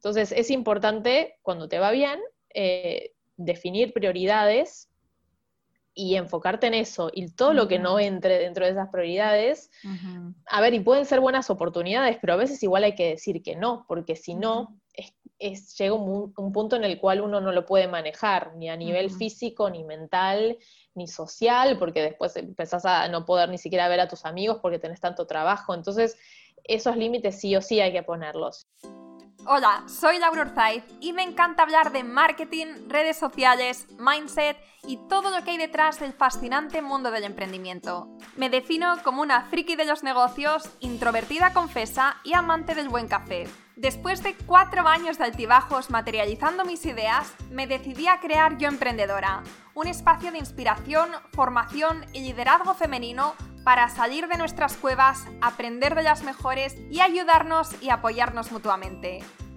Entonces es importante, cuando te va bien, eh, definir prioridades y enfocarte en eso. Y todo lo que no entre dentro de esas prioridades, a ver, y pueden ser buenas oportunidades, pero a veces igual hay que decir que no, porque si no, es, llega un, punto en el cual uno no lo puede manejar, ni a nivel físico, ni mental, ni social, porque después empezás a no poder ni siquiera ver a tus amigos porque tenés tanto trabajo. Entonces, esos límites sí o sí hay que ponerlos. Hola, soy Laura Urzaiz y me encanta hablar de marketing, redes sociales, mindset y todo lo que hay detrás del fascinante mundo del emprendimiento. Me defino como una friki de los negocios, introvertida confesa y amante del buen café. Después de cuatro años de altibajos materializando mis ideas, me decidí a crear Yo Emprendedora, un espacio de inspiración, formación y liderazgo femenino para salir de nuestras cuevas, aprender de las mejores y ayudarnos y apoyarnos mutuamente.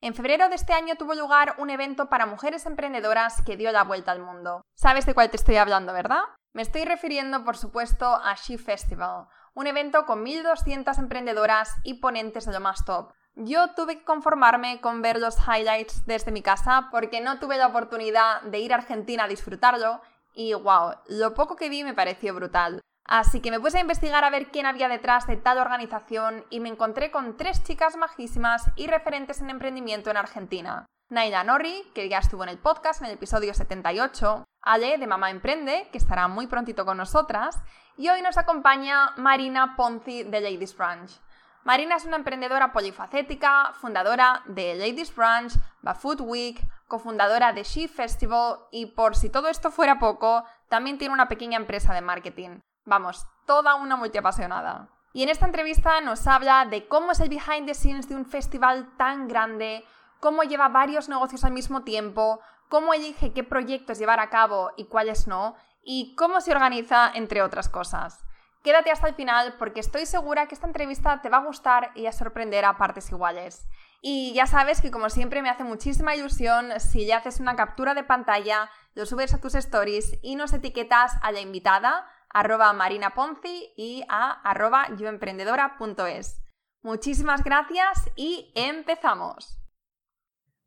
En febrero de este año tuvo lugar un evento para mujeres emprendedoras que dio la vuelta al mundo. ¿Sabes de cuál te estoy hablando, verdad? Me estoy refiriendo, por supuesto, a She Festival, un evento con 1.200 emprendedoras y ponentes de lo más top. Yo tuve que conformarme con ver los highlights desde mi casa porque no tuve la oportunidad de ir a Argentina a disfrutarlo y wow, lo poco que vi me pareció brutal. Así que me puse a investigar a ver quién había detrás de tal organización y me encontré con tres chicas majísimas y referentes en emprendimiento en Argentina. Naila Norri, que ya estuvo en el podcast en el episodio 78, Ale de Mamá Emprende, que estará muy prontito con nosotras, y hoy nos acompaña Marina Ponzi de Ladies Branch. Marina es una emprendedora polifacética, fundadora de Ladies Branch, Bafood Week, cofundadora de She Festival y por si todo esto fuera poco, también tiene una pequeña empresa de marketing. Vamos, toda una multiapasionada. Y en esta entrevista nos habla de cómo es el behind the scenes de un festival tan grande, cómo lleva varios negocios al mismo tiempo, cómo elige qué proyectos llevar a cabo y cuáles no, y cómo se organiza, entre otras cosas. Quédate hasta el final porque estoy segura que esta entrevista te va a gustar y a sorprender a partes iguales. Y ya sabes que como siempre me hace muchísima ilusión si ya haces una captura de pantalla, lo subes a tus stories y nos etiquetas a la invitada arroba Marina Ponzi y a arroba yoemprendedora.es. Muchísimas gracias y empezamos.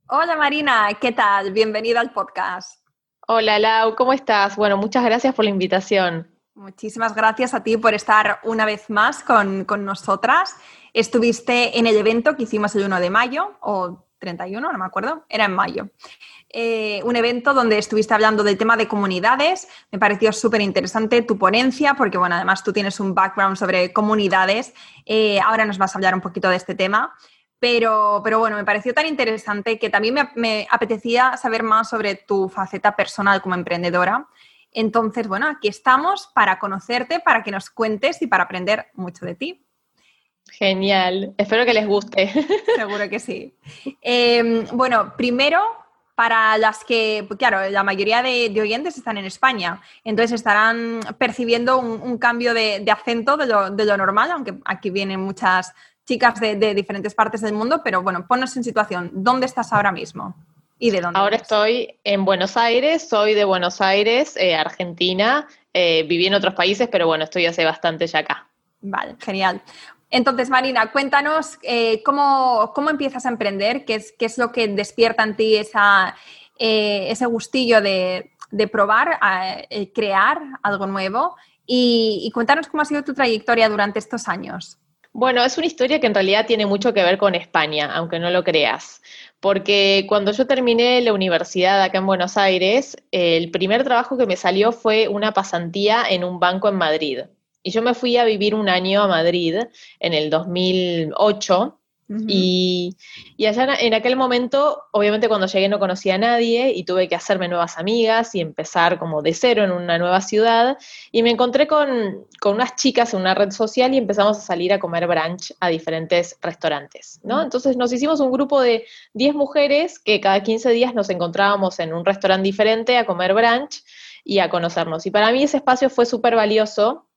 Hola Marina, ¿qué tal? Bienvenida al podcast. Hola Lau, ¿cómo estás? Bueno, muchas gracias por la invitación. Muchísimas gracias a ti por estar una vez más con, con nosotras. Estuviste en el evento que hicimos el 1 de mayo o 31, no me acuerdo, era en mayo. Eh, un evento donde estuviste hablando del tema de comunidades. Me pareció súper interesante tu ponencia, porque bueno, además tú tienes un background sobre comunidades. Eh, ahora nos vas a hablar un poquito de este tema. Pero, pero bueno, me pareció tan interesante que también me, me apetecía saber más sobre tu faceta personal como emprendedora. Entonces, bueno, aquí estamos para conocerte, para que nos cuentes y para aprender mucho de ti. Genial, espero que les guste. Seguro que sí. Em, bueno, primero, para las que, claro, la mayoría de, oyentes están en España, entonces estarán percibiendo un, cambio de, acento de lo, normal, aunque aquí vienen muchas chicas de, diferentes partes del mundo, pero bueno, ponnos en situación, ¿dónde estás ahora mismo? ¿Y de dónde? Ahora estoy en Buenos Aires, soy de Buenos Aires, eh, Argentina, eh, viví en otros países, pero bueno, estoy hace bastante ya acá. Vale, genial. Entonces, Marina, cuéntanos eh, cómo, empiezas a emprender, qué es, qué es lo que despierta en ti esa, eh, ese gustillo de, probar, eh, crear algo nuevo y, cuéntanos cómo ha sido tu trayectoria durante estos años. Bueno, es una historia que en realidad tiene mucho que ver con España, aunque no lo creas. Porque cuando yo terminé la universidad acá en Buenos Aires, el primer trabajo que me salió fue una pasantía en un banco en Madrid. Y yo me fui a vivir un año a Madrid en el 2008 y, allá en aquel momento, obviamente cuando llegué no conocía a nadie y tuve que hacerme nuevas amigas y empezar como de cero en una nueva ciudad. Y me encontré con, unas chicas en una red social y empezamos a salir a comer brunch a diferentes restaurantes, ¿no? Entonces nos hicimos un grupo de 10 mujeres que cada 15 días nos encontrábamos en un restaurante diferente a comer brunch y a conocernos. Y para mí ese espacio fue súper valioso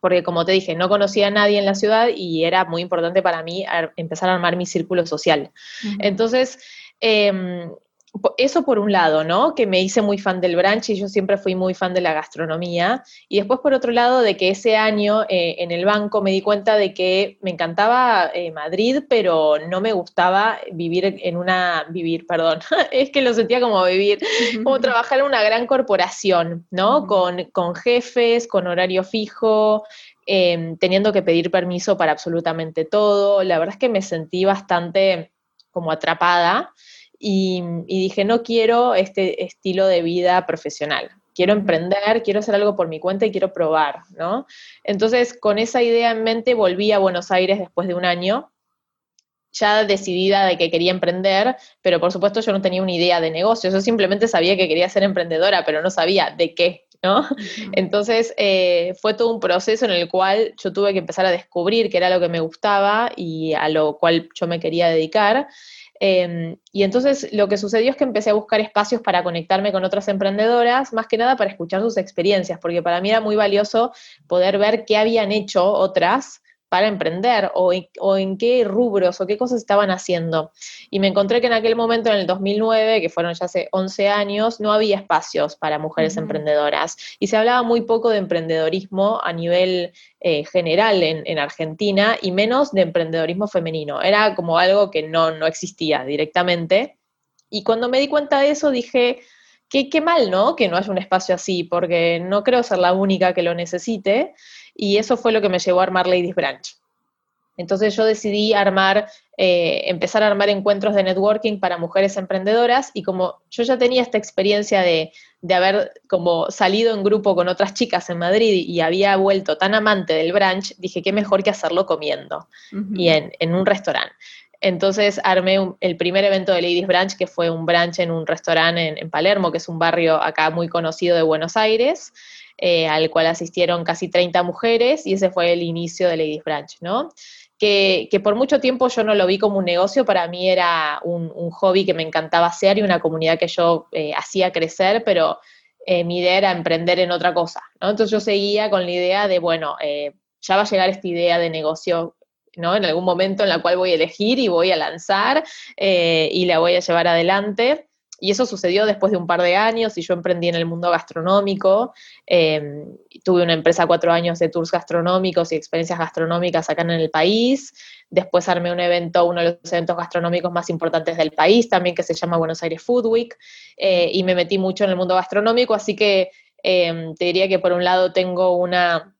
porque como te dije, no conocía a nadie en la ciudad y era muy importante para mí empezar a armar mi círculo social. Entonces, em, eso por un lado, ¿no? Que me hice muy fan del brunch y yo siempre fui muy fan de la gastronomía. Y después por otro lado, de que ese año eh, en el banco me di cuenta de que me encantaba eh, Madrid, pero no me gustaba vivir en una, vivir, perdón, es que lo sentía como vivir, como trabajar en una gran corporación, ¿no? con, con, jefes, con horario fijo, em, teniendo que pedir permiso para absolutamente todo. La verdad es que me sentí bastante como atrapada y, dije, no quiero este estilo de vida profesional. Quiero emprender, quiero hacer algo por mi cuenta y quiero probar, ¿no? Entonces, con esa idea en mente, volví a Buenos Aires después de un año, ya decidida de que quería emprender, pero por supuesto yo no tenía una idea de negocio, yo simplemente sabía que quería ser emprendedora, pero no sabía de qué, ¿no? Entonces eh, fue todo un proceso en el cual yo tuve que empezar a descubrir qué era lo que me gustaba y a lo cual yo me quería dedicar. Em, y entonces lo que sucedió es que empecé a buscar espacios para conectarme con otras emprendedoras, más que nada para escuchar sus experiencias, porque para mí era muy valioso poder ver qué habían hecho otras para emprender o, en qué rubros o qué cosas estaban haciendo. Y me encontré que en aquel momento, en el 2009, que fueron ya hace 11 años, no había espacios para mujeres emprendedoras y se hablaba muy poco de emprendedorismo a nivel eh, general en, Argentina y menos de emprendedorismo femenino. Era como algo que no, no existía directamente. Y cuando me di cuenta de eso dije, qué, qué mal, ¿no? Que no haya un espacio así, porque no creo ser la única que lo necesite y eso fue lo que me llevó a armar Ladies Branch. Entonces yo decidí armar, eh, empezar a armar encuentros de networking para mujeres emprendedoras y como yo ya tenía esta experiencia de, haber como salido en grupo con otras chicas en Madrid y había vuelto tan amante del brunch, dije qué mejor que hacerlo comiendo y en, un restaurante. Entonces armé el primer evento de Ladies Branch, que fue un brunch en un restaurante en, en Palermo, que es un barrio acá muy conocido de Buenos Aires. Eh, al cual asistieron casi 30 mujeres y ese fue el inicio de Ladies Branch, ¿no? Que, por mucho tiempo yo no lo vi como un negocio, para mí era un, hobby que me encantaba hacer y una comunidad que yo eh, hacía crecer, pero eh, mi idea era emprender en otra cosa, ¿no? Entonces yo seguía con la idea de, bueno, ya va a llegar esta idea de negocio ¿no? En algún momento en la cual voy a elegir y voy a lanzar y la voy a llevar adelante. Y eso sucedió después de un par de años y yo emprendí en el mundo gastronómico. Em, tuve una empresa cuatro años de tours gastronómicos y experiencias gastronómicas acá en el país. Después armé un evento, uno de los eventos gastronómicos más importantes del país también, que se llama Buenos Aires Food Week. Eh, y me metí mucho en el mundo gastronómico, así que em, te diría que por un lado tengo una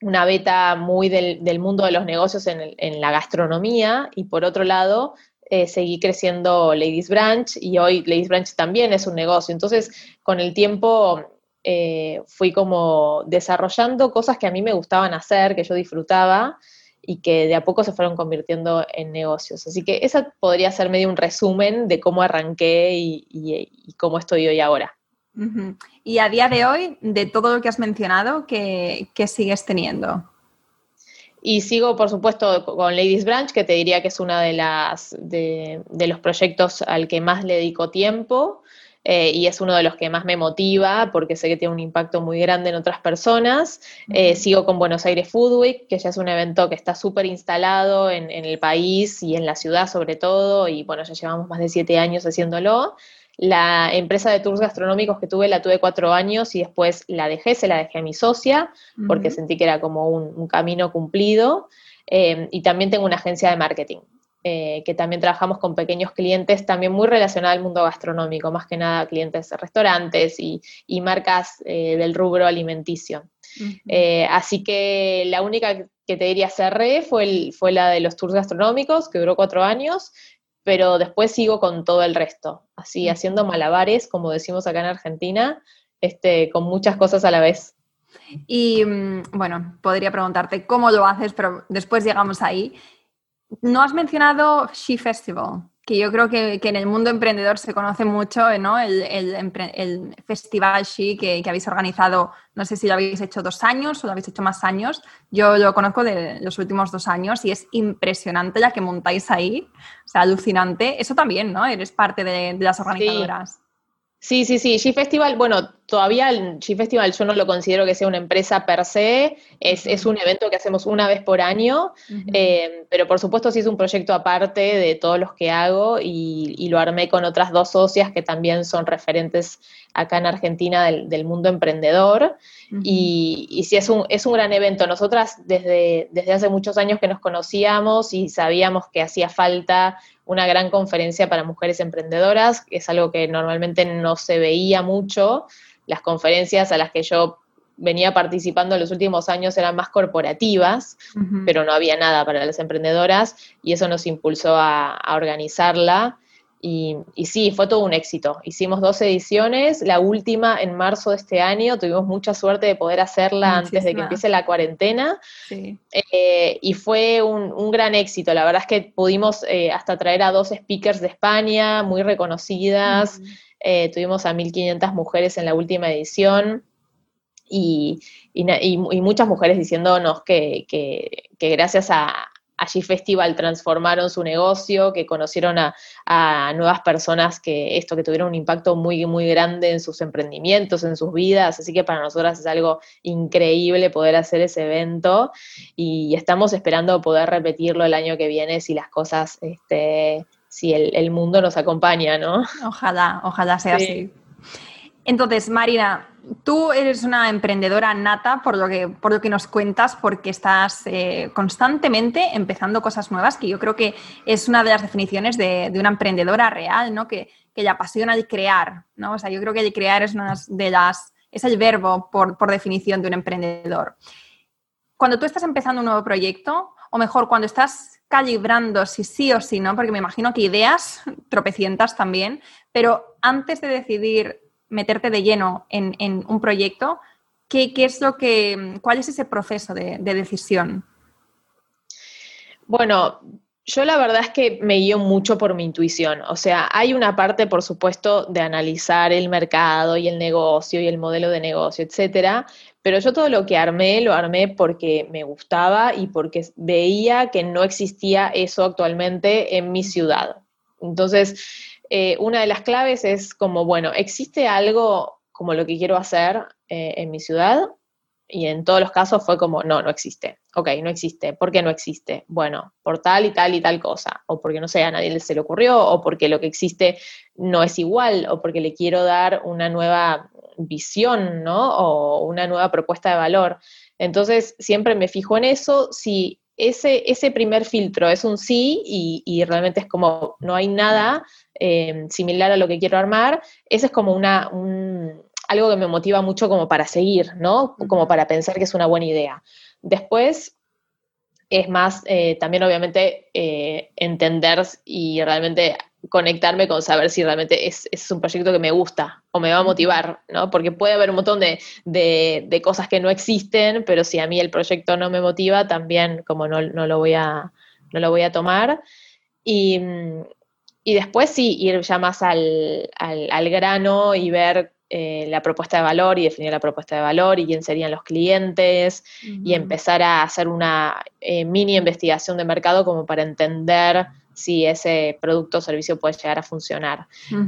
una beta muy del, mundo de los negocios en, la gastronomía y por otro lado eh, seguí creciendo Ladies Branch y hoy Ladies Branch también es un negocio. Entonces, con el tiempo eh, fui como desarrollando cosas que a mí me gustaban hacer, que yo disfrutaba y que de a poco se fueron convirtiendo en negocios. Así que esa podría ser medio un resumen de cómo arranqué y, cómo estoy hoy ahora. Y a día de hoy, de todo lo que has mencionado, ¿qué, qué sigues teniendo? Y sigo, por supuesto, con Ladies Branch, que te diría que es uno de, las, de, los proyectos al que más le dedico tiempo eh, y es uno de los que más me motiva porque sé que tiene un impacto muy grande en otras personas. Eh, sigo con Buenos Aires Food Week, que ya es un evento que está súper instalado en, en, el país y en la ciudad sobre todo, y bueno, ya llevamos más de siete años haciéndolo. La empresa de tours gastronómicos que tuve la tuve cuatro años y después la dejé, se la dejé a mi socia porque sentí que era como un, camino cumplido. Eh, y también tengo una agencia de marketing, eh, que también trabajamos con pequeños clientes, también muy relacionados al mundo gastronómico, más que nada clientes de restaurantes y, marcas eh, del rubro alimenticio. así que la única que te diría cerré fue, fue la de los tours gastronómicos, que duró cuatro años, pero después sigo con todo el resto, así haciendo malabares, como decimos acá en Argentina, este, con muchas cosas a la vez. Y mm, bueno, podría preguntarte cómo lo haces, pero después llegamos ahí. No has mencionado She Festival que yo creo que, en el mundo emprendedor se conoce mucho ¿no? el, el, festival She que, habéis organizado, no sé si lo habéis hecho dos años o lo habéis hecho más años, yo lo conozco de los últimos dos años y es impresionante la que montáis ahí, o sea, alucinante. Eso también, ¿no? Eres parte de, las organizadoras. Sí, sí, sí. G-Festival, bueno, todavía el G-Festival yo no lo considero que sea una empresa per se, es, un evento que hacemos una vez por año, eh, pero por supuesto sí es un proyecto aparte de todos los que hago y, lo armé con otras dos socias que también son referentes acá en Argentina del, mundo emprendedor. y, y, sí es un, es un gran evento. Nosotras desde, desde hace muchos años que nos conocíamos y sabíamos que hacía falta una gran conferencia para mujeres emprendedoras, que es algo que normalmente no se veía mucho. Las conferencias a las que yo venía participando en los últimos años eran más corporativas, pero no había nada para las emprendedoras y eso nos impulsó a organizarla. Y, sí, fue todo un éxito. Hicimos dos ediciones, la última en marzo de este año, tuvimos mucha suerte de poder hacerla antes de que empiece la cuarentena. Eh, y fue un, gran éxito. La verdad es que pudimos eh, hasta traer a dos speakers de España, muy reconocidas. Eh, tuvimos a 1.500 mujeres en la última edición. Y, muchas mujeres diciéndonos que gracias a, allí Festival transformaron su negocio, que conocieron a, nuevas personas que esto, que tuvieron un impacto muy, muy grande en sus emprendimientos, en sus vidas, así que para nosotras es algo increíble poder hacer ese evento y estamos esperando poder repetirlo el año que viene si las cosas, este, si el, mundo nos acompaña, ¿no? Ojalá, ojalá sea así. Entonces, Marina, tú eres una emprendedora nata por lo que, por lo que nos cuentas, porque estás eh, constantemente empezando cosas nuevas, que yo creo que es una de las definiciones de, una emprendedora real, ¿no? Que, que, le apasiona el crear, ¿no? O sea, yo creo que el crear es una de las, es el verbo por, por definición de un emprendedor. Cuando tú estás empezando un nuevo proyecto, o mejor, cuando estás calibrando si sí o si no, porque me imagino que ideas tropecientas también, pero antes de decidir meterte de lleno en, un proyecto, ¿qué, es lo que, ¿cuál es ese proceso de, decisión? Bueno, yo la verdad es que me guío mucho por mi intuición. O sea, hay una parte, por supuesto, de analizar el mercado y el negocio y el modelo de negocio, etcétera. Pero yo todo lo que armé, lo armé porque me gustaba y porque veía que no existía eso actualmente en mi ciudad. Entonces, eh, una de las claves es como, bueno, ¿existe algo como lo que quiero hacer eh, en mi ciudad? Y en todos los casos fue como, no, no existe. Ok, no existe. ¿Por qué no existe? Bueno, por tal y tal y tal cosa. O porque, no sé, a nadie se le ocurrió, o porque lo que existe no es igual, o porque le quiero dar una nueva visión, ¿no? O una nueva propuesta de valor. Entonces, siempre me fijo en eso. Si ese, ese primer filtro es un sí y, y realmente es como no hay nada eh, similar a lo que quiero armar, ese es como una, algo que me motiva mucho como para seguir, ¿no? Como para pensar que es una buena idea. Después es más, eh, también obviamente eh, entender y realmente conectarme con saber si realmente es, un proyecto que me gusta o me va a motivar, ¿no? Porque puede haber un montón de, de, cosas que no existen, pero si a mí el proyecto no me motiva, también como no, no lo, voy a, no lo voy a tomar. Y, y después sí, ir ya más al, grano y ver eh, la propuesta de valor y definir la propuesta de valor y quién serían los clientes y empezar a hacer una eh, mini investigación de mercado como para entender si ese producto o servicio puede llegar a funcionar.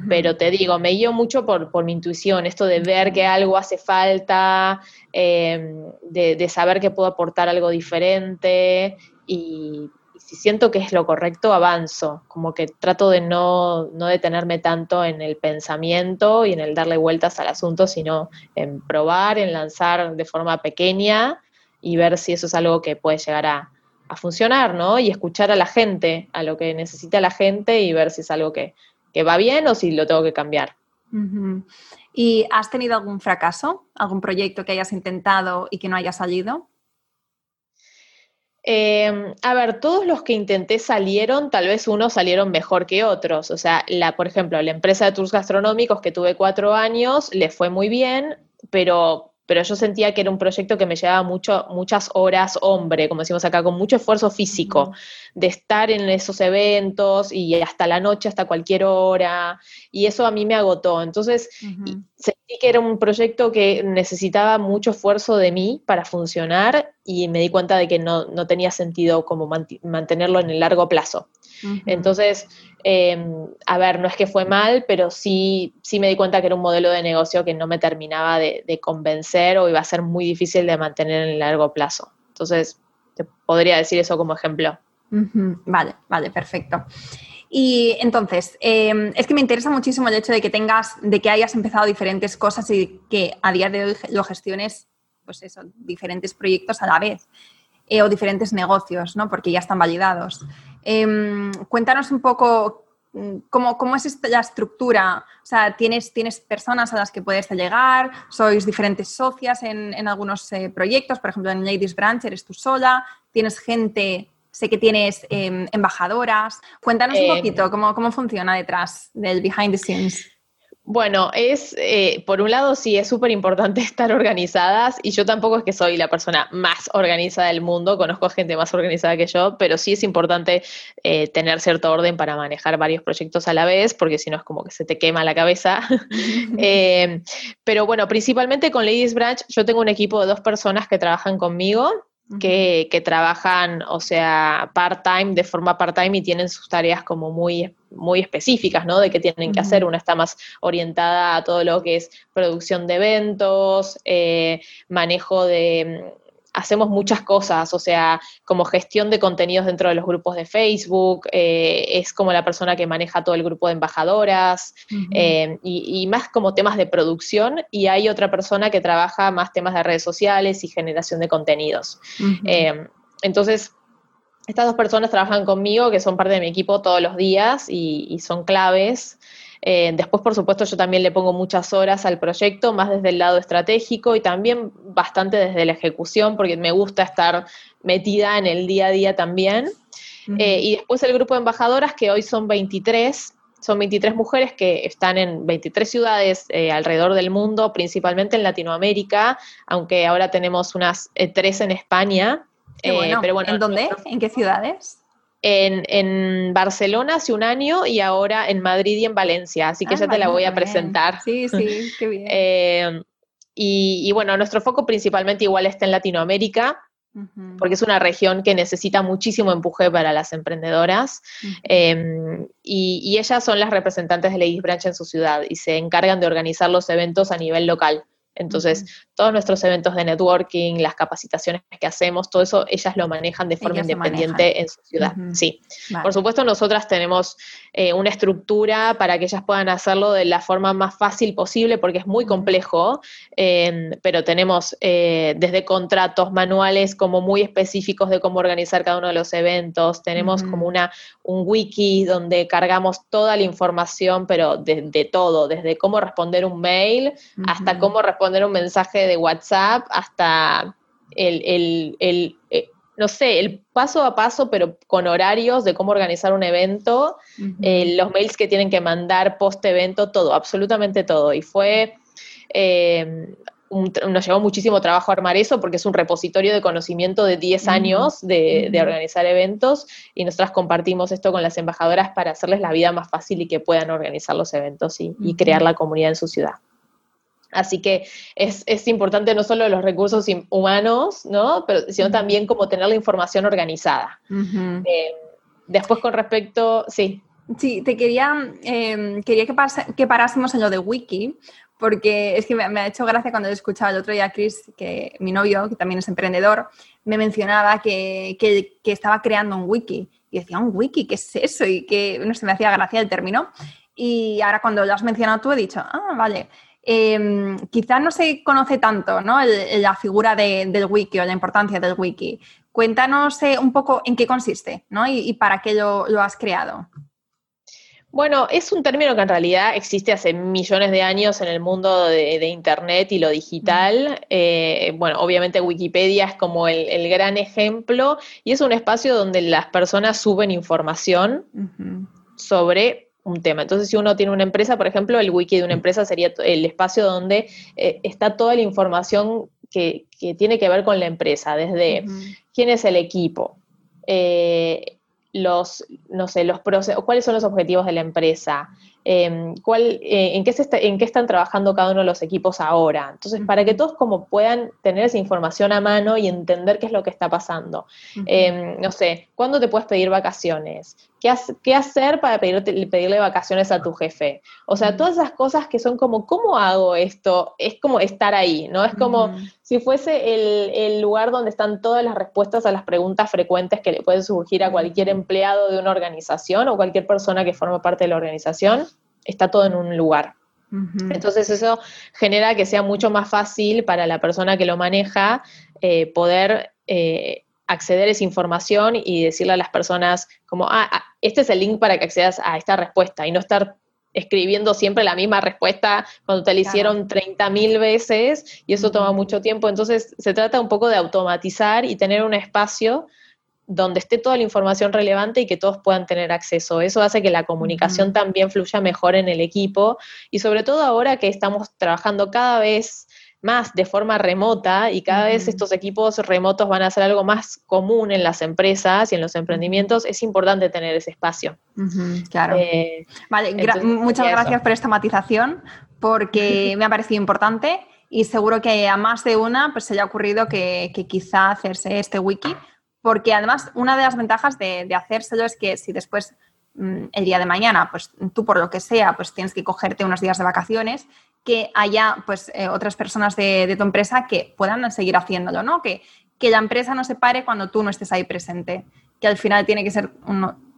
Pero te digo, me guío mucho por, mi intuición, esto de ver que algo hace falta, em, de, de, saber que puedo aportar algo diferente y si siento que es lo correcto, avanzo, como que trato de no, detenerme tanto en el pensamiento y en el darle vueltas al asunto, sino en probar, en lanzar de forma pequeña y ver si eso es algo que puede llegar a, funcionar, ¿no? Y escuchar a la gente, a lo que necesita la gente y ver si es algo que, va bien o si lo tengo que cambiar. ¿Y has tenido algún fracaso? ¿Algún proyecto que hayas intentado y que no haya salido? Em, a ver, todos los que intenté salieron, tal vez unos salieron mejor que otros. O sea, la, por ejemplo, la empresa de tours gastronómicos que tuve cuatro años, le fue muy bien, pero pero yo sentía que era un proyecto que me llevaba mucho, muchas horas hombre, como decimos acá, con mucho esfuerzo físico, de estar en esos eventos y hasta la noche, hasta cualquier hora, y eso a mí me agotó. Entonces, sentí que era un proyecto que necesitaba mucho esfuerzo de mí para funcionar y me di cuenta de que no, no tenía sentido como mantenerlo en el largo plazo. Entonces, em, a ver, no es que fue mal, pero sí, sí me di cuenta que era un modelo de negocio que no me terminaba de, convencer o iba a ser muy difícil de mantener en el largo plazo. Entonces, te podría decir eso como ejemplo. Vale, vale, perfecto. Y entonces, em, es que me interesa muchísimo el hecho de que tengas, de que hayas empezado diferentes cosas y que a día de hoy lo gestiones, pues eso, diferentes proyectos a la vez eh, o diferentes negocios, ¿no? Porque ya están validados. Em, cuéntanos un poco mm, cómo, es la estructura. O sea, ¿tienes, ¿tienes personas a las que puedes llegar? ¿Sois diferentes socias en, algunos eh, proyectos? Por ejemplo, en Ladies Branch eres tú sola. ¿Tienes gente sé que tienes em, embajadoras. Cuéntanos un em, poquito cómo, cómo, funciona detrás del behind the scenes. Bueno, es, eh, por un lado sí, es súper importante estar organizadas y yo tampoco es que soy la persona más organizada del mundo, conozco a gente más organizada que yo, pero sí es importante eh, tener cierto orden para manejar varios proyectos a la vez, porque si no es como que se te quema la cabeza. Eh, pero bueno, principalmente con Ladies Branch yo tengo un equipo de dos personas que trabajan conmigo que, trabajan, o sea, part-time, de forma part-time y tienen sus tareas como muy, muy específicas, ¿no? De qué tienen que hacer. Una está más orientada a todo lo que es producción de eventos, eh, manejo de hacemos muchas cosas, o sea, como gestión de contenidos dentro de los grupos de Facebook, eh, es como la persona que maneja todo el grupo de embajadoras eh, y, más como temas de producción y hay otra persona que trabaja más temas de redes sociales y generación de contenidos. Entonces, estas dos personas trabajan conmigo, que son parte de mi equipo todos los días y son claves. Eh, después, por supuesto, yo también le pongo muchas horas al proyecto, más desde el lado estratégico y también bastante desde la ejecución, porque me gusta estar metida en el día a día también. Eh, y después el grupo de embajadoras, que hoy son 23, son 23 mujeres que están en 23 ciudades eh, alrededor del mundo, principalmente en Latinoamérica, aunque ahora tenemos unas tres en España. Pero bueno, ¿En dónde? ¿En qué ciudades? en, Barcelona hace un año y ahora en Madrid y en Valencia, así que ah, ya te la voy a presentar. Sí, sí, qué bien. Eh, y, bueno, nuestro foco principalmente igual está en Latinoamérica, porque es una región que necesita muchísimo empuje para las emprendedoras. Em, y, y, ellas son las representantes de Ladies Branch en su ciudad y se encargan de organizar los eventos a nivel local. Entonces, todos nuestros eventos de networking, las capacitaciones que hacemos, todo eso, ellas lo manejan de forma independiente en su ciudad. Sí. Por supuesto, nosotras tenemos eh, una estructura para que ellas puedan hacerlo de la forma más fácil posible, porque es muy complejo, em, pero tenemos eh, desde contratos manuales como muy específicos de cómo organizar cada uno de los eventos, tenemos como una, un wiki donde cargamos toda la información, pero de, todo, desde cómo responder un mail hasta cómo responder un mensaje de WhatsApp, hasta el, eh, no sé, el paso a paso, pero con horarios de cómo organizar un evento, eh, los mails que tienen que mandar post evento, todo, absolutamente todo. Y fue eh, nos llevó muchísimo trabajo armar eso porque es un repositorio de conocimiento de 10 años de, organizar eventos y nosotras compartimos esto con las embajadoras para hacerles la vida más fácil y que puedan organizar los eventos y, crear la comunidad en su ciudad. Así que es, importante no solo los recursos humanos, ¿no? Pero, sino también como tener la información organizada. Eh, después con respecto, sí. Sí, te quería, eh, quería que, que parásemos en lo de Wiki, porque es que me, ha hecho gracia cuando he escuchado el otro día a Chris, que mi novio, que también es emprendedor, me mencionaba que, estaba creando un wiki. Y decía, ¿un wiki? ¿Qué es eso? Y que no se me hacía gracia el término. Y ahora cuando lo has mencionado tú he dicho, ah, vale. Eh, quizás no se conoce tanto ¿no? la figura del wiki o la importancia del wiki. Cuéntanos eh, un poco en qué consiste ¿no? y, para qué lo has creado. Bueno, es un término que en realidad existe hace millones de años en el mundo de, Internet y lo digital. Eh, bueno, obviamente Wikipedia es como el, gran ejemplo y es un espacio donde las personas suben información sobre un tema. Entonces, si uno tiene una empresa, por ejemplo, el wiki de una empresa sería el espacio donde eh, está toda la información que, tiene que ver con la empresa, desde quién es el equipo, eh, los, no sé, los cuáles son los objetivos de la empresa, Em, cuál, eh, en, qué se en qué están trabajando cada uno de los equipos ahora. Entonces, para que todos como puedan tener esa información a mano y entender qué es lo que está pasando. Em, no sé, ¿cuándo te puedes pedir vacaciones? ¿Qué, qué hacer para pedirle vacaciones a tu jefe? O sea, todas esas cosas que son como, ¿cómo hago esto? Es como estar ahí, ¿no? Es como si fuese el, el lugar donde están todas las respuestas a las preguntas frecuentes que le pueden surgir a cualquier empleado de una organización o cualquier persona que forma parte de la organización está todo en un lugar. Entonces eso genera que sea mucho más fácil para la persona que lo maneja eh, poder eh, acceder a esa información y decirle a las personas como, ah, ah, este es el link para que accedas a esta respuesta y no estar escribiendo siempre la misma respuesta cuando te la hicieron 30.000 veces y eso toma mucho tiempo. Entonces se trata un poco de automatizar y tener un espacio donde esté toda la información relevante y que todos puedan tener acceso. Eso hace que la comunicación también fluya mejor en el equipo y sobre todo ahora que estamos trabajando cada vez más de forma remota y cada vez estos equipos remotos van a ser algo más común en las empresas y en los emprendimientos, es importante tener ese espacio. claro. Eh, vale, muchas gracias por esta matización porque me ha parecido importante y seguro que a más de una pues, se haya ocurrido que, que quizá hacerse este wiki porque además una de las ventajas de, hacérselo es que si después mm, el día de mañana, pues tú por lo que sea, pues tienes que cogerte unos días de vacaciones, que haya pues eh, otras personas de, tu empresa que puedan seguir haciéndolo, ¿no? Que, que la empresa no se pare cuando tú no estés ahí presente, que al final tiene que ser,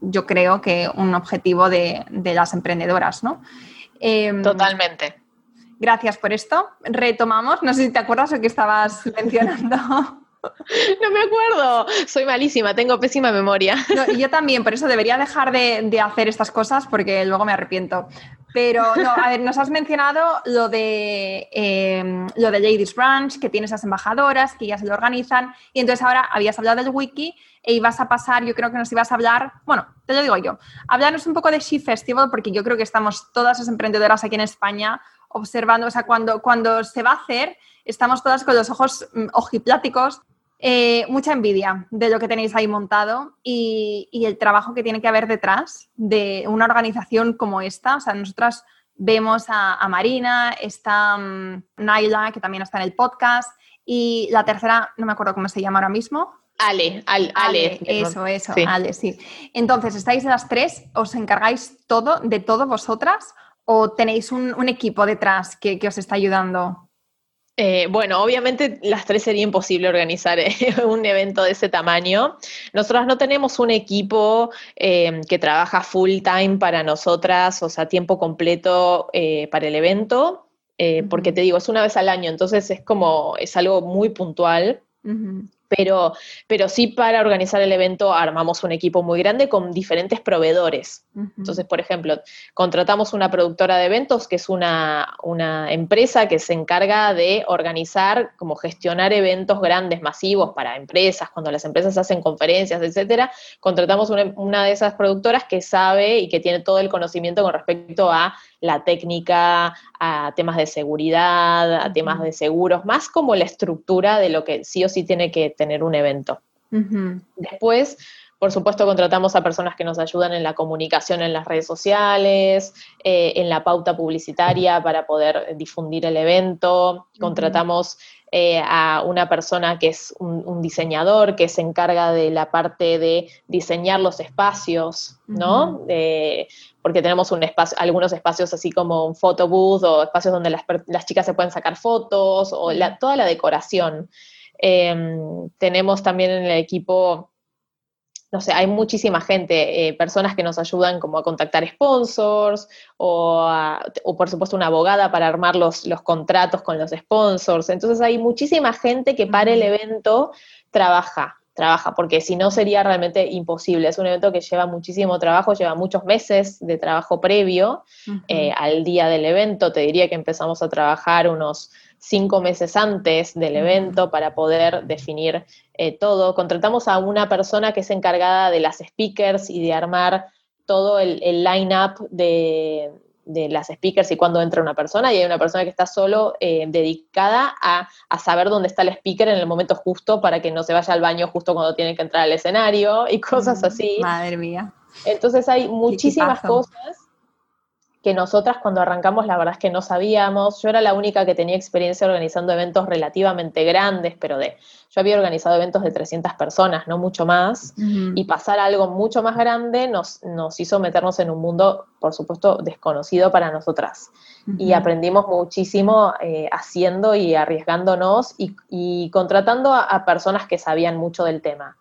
yo creo que un objetivo de, las emprendedoras, ¿no? Em, Totalmente. Gracias por esto. Retomamos, no sé si te acuerdas o que estabas mencionando. No me acuerdo. Soy malísima, tengo pésima memoria. yo también, por eso debería dejar de, hacer estas cosas porque luego me arrepiento. Pero no, a ver, nos has mencionado lo de em, lo de Ladies Branch, que tiene esas embajadoras, que ya se lo organizan, y entonces ahora habías hablado del wiki e ibas a pasar, yo creo que nos ibas a hablar, bueno, te lo digo yo, hablarnos un poco de She Festival, porque yo creo que estamos todas las emprendedoras aquí en España observando, o sea, cuando, cuando se va a hacer, estamos todas con los ojos mm, ojipláticos eh, mucha envidia de lo que tenéis ahí montado y, el trabajo que tiene que haber detrás de una organización como esta. O sea, nosotras vemos a, Marina, está um, Naila, que también está en el podcast, y la tercera, no me acuerdo cómo se llama ahora mismo. Ale, Ale, eso, eso, Ale, sí. Entonces, ¿estáis las tres? ¿Os encargáis todo de todo vosotras? ¿O tenéis un, equipo detrás que, que os está ayudando? Eh, bueno, obviamente las tres sería imposible organizar eh, un evento de ese tamaño. Nosotras no tenemos un equipo eh, que trabaja full time para nosotras, o sea, tiempo completo para el evento, porque te digo, es una vez al año, entonces es como, es algo muy puntual pero, pero sí para organizar el evento armamos un equipo muy grande con diferentes proveedores. Entonces, por ejemplo, contratamos una productora de eventos que es una, una, empresa que se encarga de organizar, como gestionar eventos grandes, masivos para empresas, cuando las empresas hacen conferencias, etcétera. Contratamos una, una de esas productoras que sabe y que tiene todo el conocimiento con respecto a la técnica, a temas de seguridad, a temas de seguros, más como la estructura de lo que sí o sí tiene que tener un evento. Después, por supuesto, contratamos a personas que nos ayudan en la comunicación en las redes sociales, eh, en la pauta publicitaria para poder difundir el evento. Contratamos eh, a una persona que es un, diseñador, que se encarga de la parte de diseñar los espacios, ¿no? porque tenemos un espacio, algunos espacios así como un photo booth o espacios donde las, chicas se pueden sacar fotos o toda la decoración. Em, tenemos también en el equipo no sé, hay muchísima gente, eh, personas que nos ayudan como a contactar sponsors o, o por supuesto una abogada para armar los, los, contratos con los sponsors. Entonces hay muchísima gente que para el evento trabaja, trabaja, porque si no sería realmente imposible. Es un evento que lleva muchísimo trabajo, lleva muchos meses de trabajo previo eh, al día del evento. Te diría que empezamos a trabajar unos cinco meses antes del evento para poder definir eh, todo. Contratamos a una persona que es encargada de las speakers y de armar todo el, el line-up de, de las speakers y cuando entra una persona, y hay una persona que está solo eh, dedicada a, saber dónde está el speaker en el momento justo para que no se vaya al baño justo cuando tiene que entrar al escenario y cosas mm, así. Madre mía. Entonces hay muchísimas cosas que nosotras cuando arrancamos la verdad es que no sabíamos. Yo era la única que tenía experiencia organizando eventos relativamente grandes, pero de yo había organizado eventos de 300 personas, no mucho más, y pasar a algo mucho más grande nos, nos hizo meternos en un mundo, por supuesto, desconocido para nosotras. Y aprendimos muchísimo eh, haciendo y arriesgándonos y, contratando a, personas que sabían mucho del tema.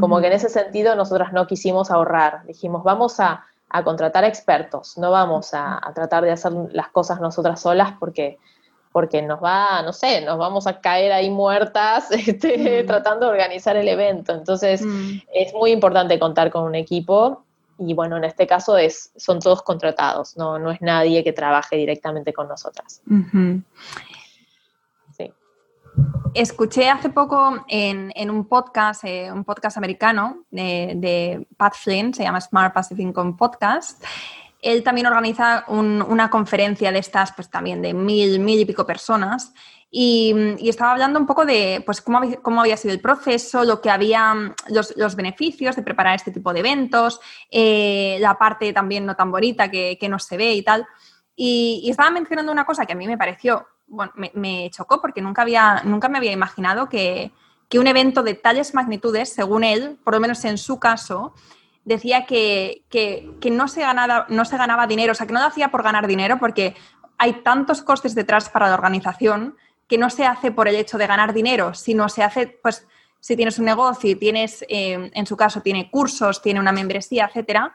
Como que en ese sentido nosotras no quisimos ahorrar, dijimos, vamos a a contratar expertos, no vamos a, tratar de hacer las cosas nosotras solas porque, porque nos va, no sé, nos vamos a caer ahí muertas este, mm. tratando de organizar el evento. Entonces mm. es muy importante contar con un equipo y bueno, en este caso es, son todos contratados, no, no es nadie que trabaje directamente con nosotras. Escuché hace poco en, un podcast, eh, un podcast americano de, Pat Flynn, se llama Smart Passive Income Podcast. Él también organiza una conferencia de estas, pues también de mil, mil y pico personas. Y, estaba hablando un poco de pues, cómo, había sido el proceso, lo que había, los, beneficios de preparar este tipo de eventos, eh, la parte también no tan bonita que, no se ve y tal. Y, y, estaba mencionando una cosa que a mí me pareció bueno, me, chocó porque nunca, había, nunca me había imaginado que, un evento de tales magnitudes, según él, por lo menos en su caso, decía que, no, se ganaba, no se ganaba dinero, o sea, que no lo hacía por ganar dinero porque hay tantos costes detrás para la organización que no se hace por el hecho de ganar dinero, sino se hace, pues, si tienes un negocio y tienes, eh, en su caso, tiene cursos, tiene una membresía, etcétera,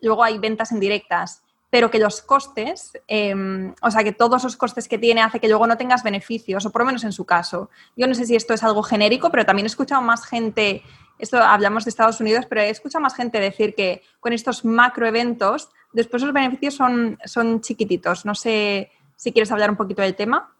luego hay ventas indirectas pero que los costes, em, o sea, que todos los costes que tiene hace que luego no tengas beneficios, o por lo menos en su caso. Yo no sé si esto es algo genérico, pero también he escuchado más gente, esto hablamos de Estados Unidos, pero he escuchado más gente decir que con estos macroeventos, después los beneficios son, son chiquititos. No sé si quieres hablar un poquito del tema.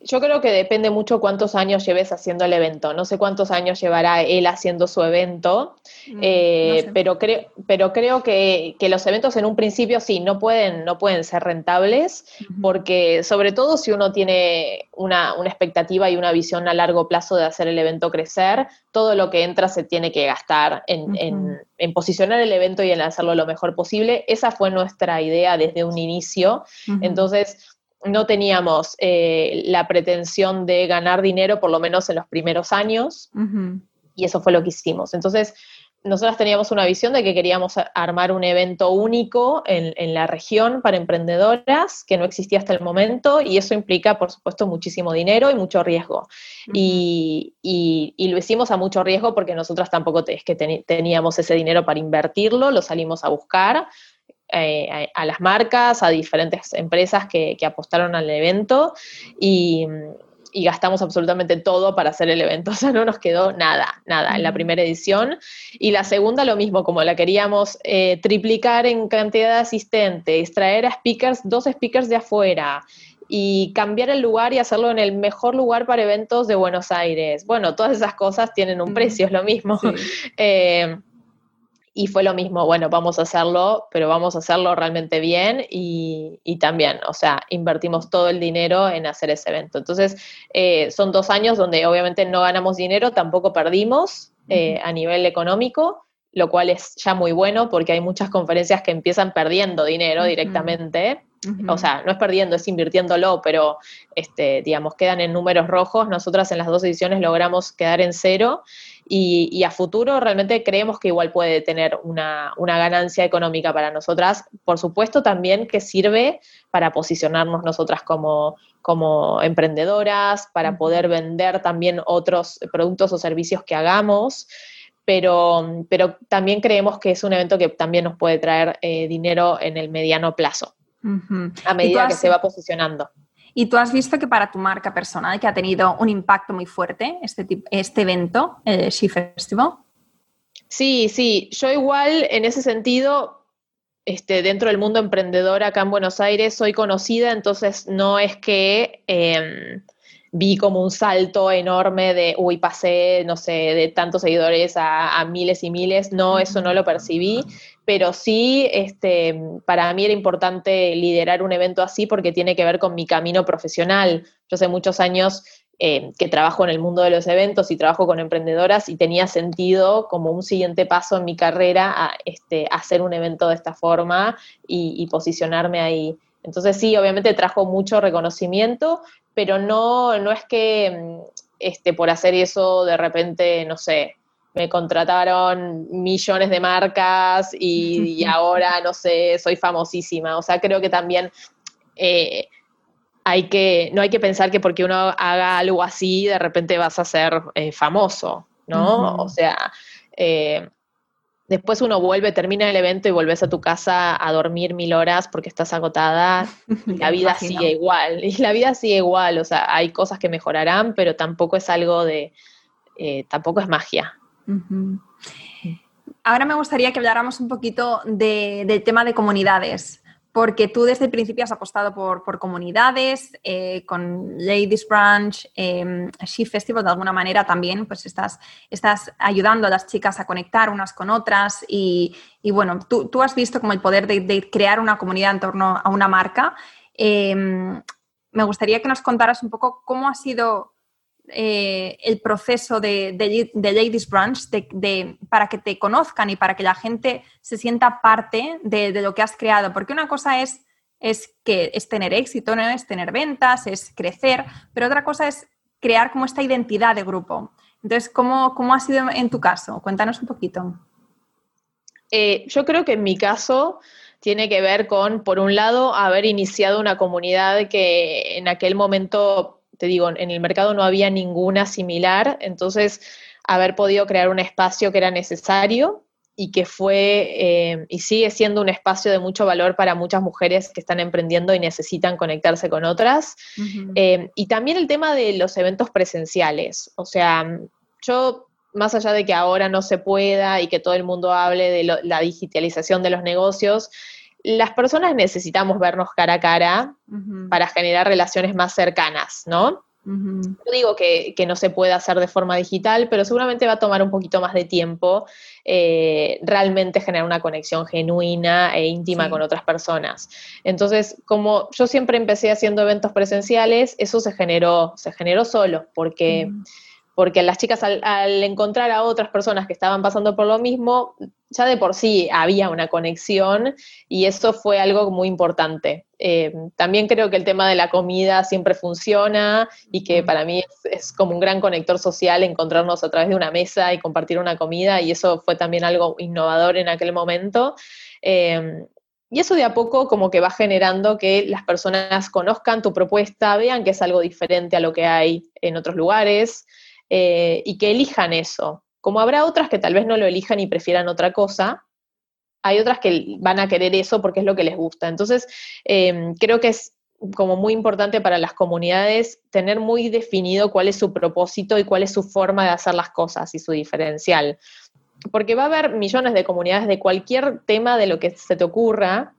Yo creo que depende mucho cuántos años lleves haciendo el evento. No sé cuántos años llevará él haciendo su evento, mm, eh, pero, creo, pero creo que, los eventos en un principio sí, no pueden, no pueden ser rentables, porque sobre todo si uno tiene una, expectativa y una visión a largo plazo de hacer el evento crecer, todo lo que entra se tiene que gastar en, en posicionar el evento y en hacerlo lo mejor posible. Esa fue nuestra idea desde un inicio. Entonces, no teníamos eh, la pretensión de ganar dinero, por lo menos en los primeros años, y eso fue lo que hicimos. Entonces, nosotros teníamos una visión de que queríamos armar un evento único en, la región para emprendedoras que no existía hasta el momento y eso implica, por supuesto, muchísimo dinero y mucho riesgo. y, lo hicimos a mucho riesgo porque nosotras tampoco es que teníamos ese dinero para invertirlo, lo salimos a buscar, eh, a, las marcas, a diferentes empresas que, apostaron al evento y, gastamos absolutamente todo para hacer el evento, o sea, no nos quedó nada, nada en la primera edición. Y la segunda lo mismo, como la queríamos eh, triplicar en cantidad de asistentes, traer a speakers, dos speakers de afuera, y cambiar el lugar y hacerlo en el mejor lugar para eventos de Buenos Aires. Bueno, todas esas cosas tienen un precio, es lo mismo. Eh, y fue lo mismo, bueno, vamos a hacerlo, pero vamos a hacerlo realmente bien y, también, o sea, invertimos todo el dinero en hacer ese evento. Entonces, eh, son dos años donde obviamente no ganamos dinero, tampoco perdimos eh, a nivel económico, lo cual es ya muy bueno porque hay muchas conferencias que empiezan perdiendo dinero directamente. O sea, no es perdiendo, es invirtiéndolo, pero este, digamos, quedan en números rojos. Nosotras en las dos ediciones logramos quedar en cero y, a futuro realmente creemos que igual puede tener una, ganancia económica para nosotras. Por supuesto también que sirve para posicionarnos nosotras como, como emprendedoras, para poder vender también otros productos o servicios que hagamos. Pero, pero también creemos que es un evento que también nos puede traer eh, dinero en el mediano plazo, a medida que se va posicionando. Y tú has visto que para tu marca personal, que ha tenido un impacto muy fuerte este, este evento, el She Festival. Sí, sí, yo igual en ese sentido, este, dentro del mundo emprendedor acá en Buenos Aires, soy conocida, entonces no es que... Em, vi como un salto enorme de, uy, pasé, no sé, de tantos seguidores a, miles y miles. No, eso no lo percibí, pero sí, este, para mí era importante liderar un evento así porque tiene que ver con mi camino profesional. Yo hace muchos años eh, que trabajo en el mundo de los eventos y trabajo con emprendedoras y tenía sentido como un siguiente paso en mi carrera a, este, hacer un evento de esta forma y posicionarme ahí. Entonces sí, obviamente trajo mucho reconocimiento, pero no, no es que este, por hacer eso de repente, no sé, me contrataron millones de marcas y, ahora, no sé, soy famosísima. O sea, creo que también eh, hay que, no hay que pensar que porque uno haga algo así, de repente vas a ser eh, famoso, ¿no? O sea, eh, después uno vuelve, termina el evento y vuelves a tu casa a dormir mil horas porque estás agotada y la vida sigue igual. Y la vida sigue igual, o sea, hay cosas que mejorarán, pero tampoco es algo de, tampoco es magia. Ahora me gustaría que habláramos un poquito del tema de comunidades porque tú desde el principio has apostado por, comunidades, eh, con Ladies Branch, eh, She Festival, de alguna manera también, pues estás, estás ayudando a las chicas a conectar unas con otras y, bueno, tú, has visto como el poder de, crear una comunidad en torno a una marca. Em, me gustaría que nos contaras un poco cómo ha sido eh, el proceso de, Ladies Branch para que te conozcan y para que la gente se sienta parte de, lo que has creado. Porque una cosa es, es, que, es tener éxito, ¿no? es tener ventas, es crecer, pero otra cosa es crear como esta identidad de grupo. Entonces, ¿cómo, cómo ha sido en tu caso? Cuéntanos un poquito. Eh, yo creo que en mi caso tiene que ver con, por un lado, haber iniciado una comunidad que en aquel momento te digo, en el mercado no había ninguna similar, entonces haber podido crear un espacio que era necesario y que fue eh, y sigue siendo un espacio de mucho valor para muchas mujeres que están emprendiendo y necesitan conectarse con otras. Eh, y también el tema de los eventos presenciales. O sea, yo, más allá de que ahora no se pueda y que todo el mundo hable de la digitalización de los negocios, las personas necesitamos vernos cara a cara para generar relaciones más cercanas, ¿no? No digo que, no se pueda hacer de forma digital, pero seguramente va a tomar un poquito más de tiempo eh, realmente generar una conexión genuina e íntima con otras personas. Entonces, como yo siempre empecé haciendo eventos presenciales, eso se generó, se generó solo, porque porque las chicas al, encontrar a otras personas que estaban pasando por lo mismo, ya de por sí había una conexión y eso fue algo muy importante. Eh, también creo que el tema de la comida siempre funciona y que para mí es, como un gran conector social encontrarnos a través de una mesa y compartir una comida y eso fue también algo innovador en aquel momento. Eh, y eso de a poco como que va generando que las personas conozcan tu propuesta, vean que es algo diferente a lo que hay en otros lugares. Eh, y que elijan eso. Como habrá otras que tal vez no lo elijan y prefieran otra cosa, hay otras que van a querer eso porque es lo que les gusta. Entonces, em, creo que es como muy importante para las comunidades tener muy definido cuál es su propósito y cuál es su forma de hacer las cosas y su diferencial. Porque va a haber millones de comunidades de cualquier tema de lo que se te ocurra,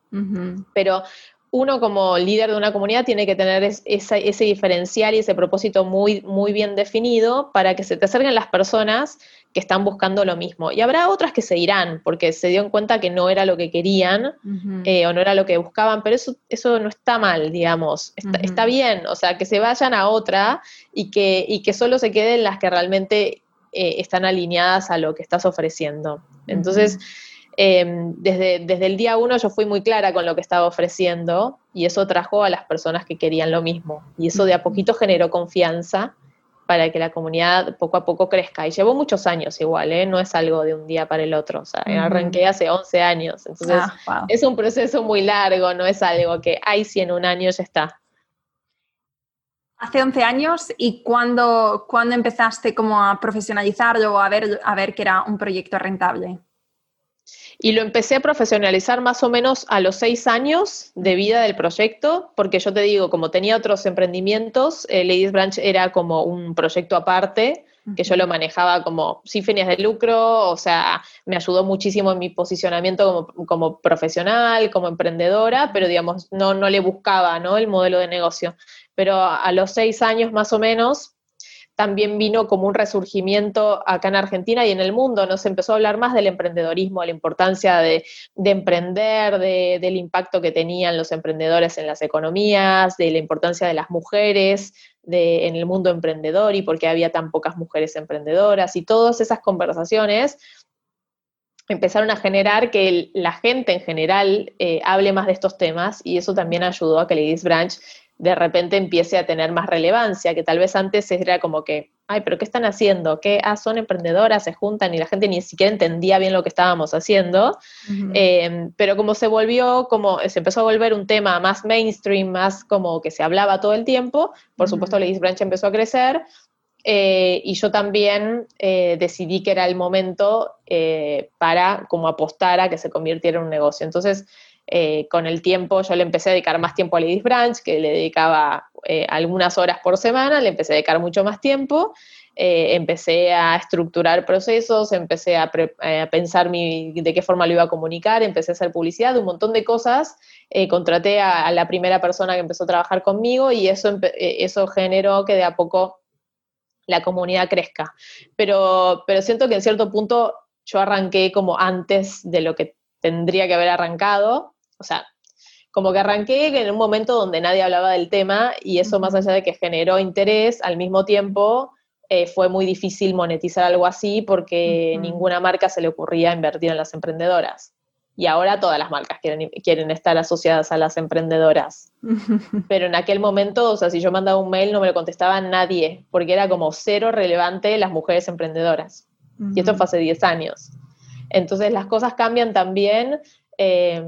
pero uno como líder de una comunidad tiene que tener ese diferencial y ese propósito muy, muy bien definido para que se te acerquen las personas que están buscando lo mismo. Y habrá otras que se irán porque se dieron cuenta que no era lo que querían eh, o no era lo que buscaban, pero eso, eso no está mal, digamos, está, bien, o sea, que se vayan a otra y que, y que solo se queden las que realmente eh, están alineadas a lo que estás ofreciendo. Entonces, Em, desde, desde el día uno yo fui muy clara con lo que estaba ofreciendo y eso trajo a las personas que querían lo mismo. Y eso de a poquito generó confianza para que la comunidad poco a poco crezca. Y llevó muchos años igual, ¿eh? no es algo de un día para el otro. O sea, arranqué hace 11 años. Entonces, ah, es un proceso muy largo, no es algo que, ay, si en un año ya está. Hace 11 años, ¿y cuándo, cuándo empezaste como a profesionalizarlo o a ver, a ver que era un proyecto rentable? Y lo empecé a profesionalizar más o menos a los seis años de vida del proyecto, porque yo te digo, como tenía otros emprendimientos, eh, Ladies Branch era como un proyecto aparte, que yo lo manejaba como sin fines de lucro, o sea, me ayudó muchísimo en mi posicionamiento como, como profesional, como emprendedora, pero digamos, no, no le buscaba ¿no? el modelo de negocio pero a los seis años más o menos también vino como un resurgimiento acá en Argentina y en el mundo, ¿no? Se empezó a hablar más del emprendedorismo, la importancia de, emprender, del impacto que tenían los emprendedores en las economías, de la importancia de las mujeres en el mundo emprendedor y por qué había tan pocas mujeres emprendedoras y todas esas conversaciones empezaron a generar que la gente en general eh, hable más de estos temas y eso también ayudó a que Ladies Branch de repente empiece a tener más relevancia, que tal vez antes era como que, ay, pero ¿qué están haciendo? ¿Qué? Ah, son emprendedoras, se juntan y la gente ni siquiera entendía bien lo que estábamos haciendo. Em, pero como se volvió, como se empezó a volver un tema más mainstream, más como que se hablaba todo el tiempo, por supuesto Ladies Branch empezó a crecer, eh, y yo también eh, decidí que era el momento eh, para como apostar a que se convirtiera en un negocio. Entonces, con el tiempo yo le empecé a dedicar más tiempo a Ladies Branch, que le dedicaba algunas horas por semana, le empecé a dedicar mucho más tiempo. empecé a estructurar procesos, empecé a, pensar de qué forma lo iba a comunicar, empecé a hacer publicidad, un montón de cosas. contraté a, la primera persona que empezó a trabajar conmigo y eso, eso generó que de a poco la comunidad crezca. Pero, pero siento que en cierto punto yo arranqué como antes de lo que tendría que haber arrancado. O sea, como que arranqué en un momento donde nadie hablaba del tema y eso más allá de que generó interés, al mismo tiempo eh, fue muy difícil monetizar algo así porque ninguna marca se le ocurría invertir en las emprendedoras y ahora todas las marcas quieren, quieren estar asociadas a las emprendedoras. Pero en aquel momento, o sea, si yo mandaba un mail no me lo contestaba nadie, porque era como cero relevante las mujeres emprendedoras. Y esto fue hace 10 años. Entonces las cosas cambian también eh,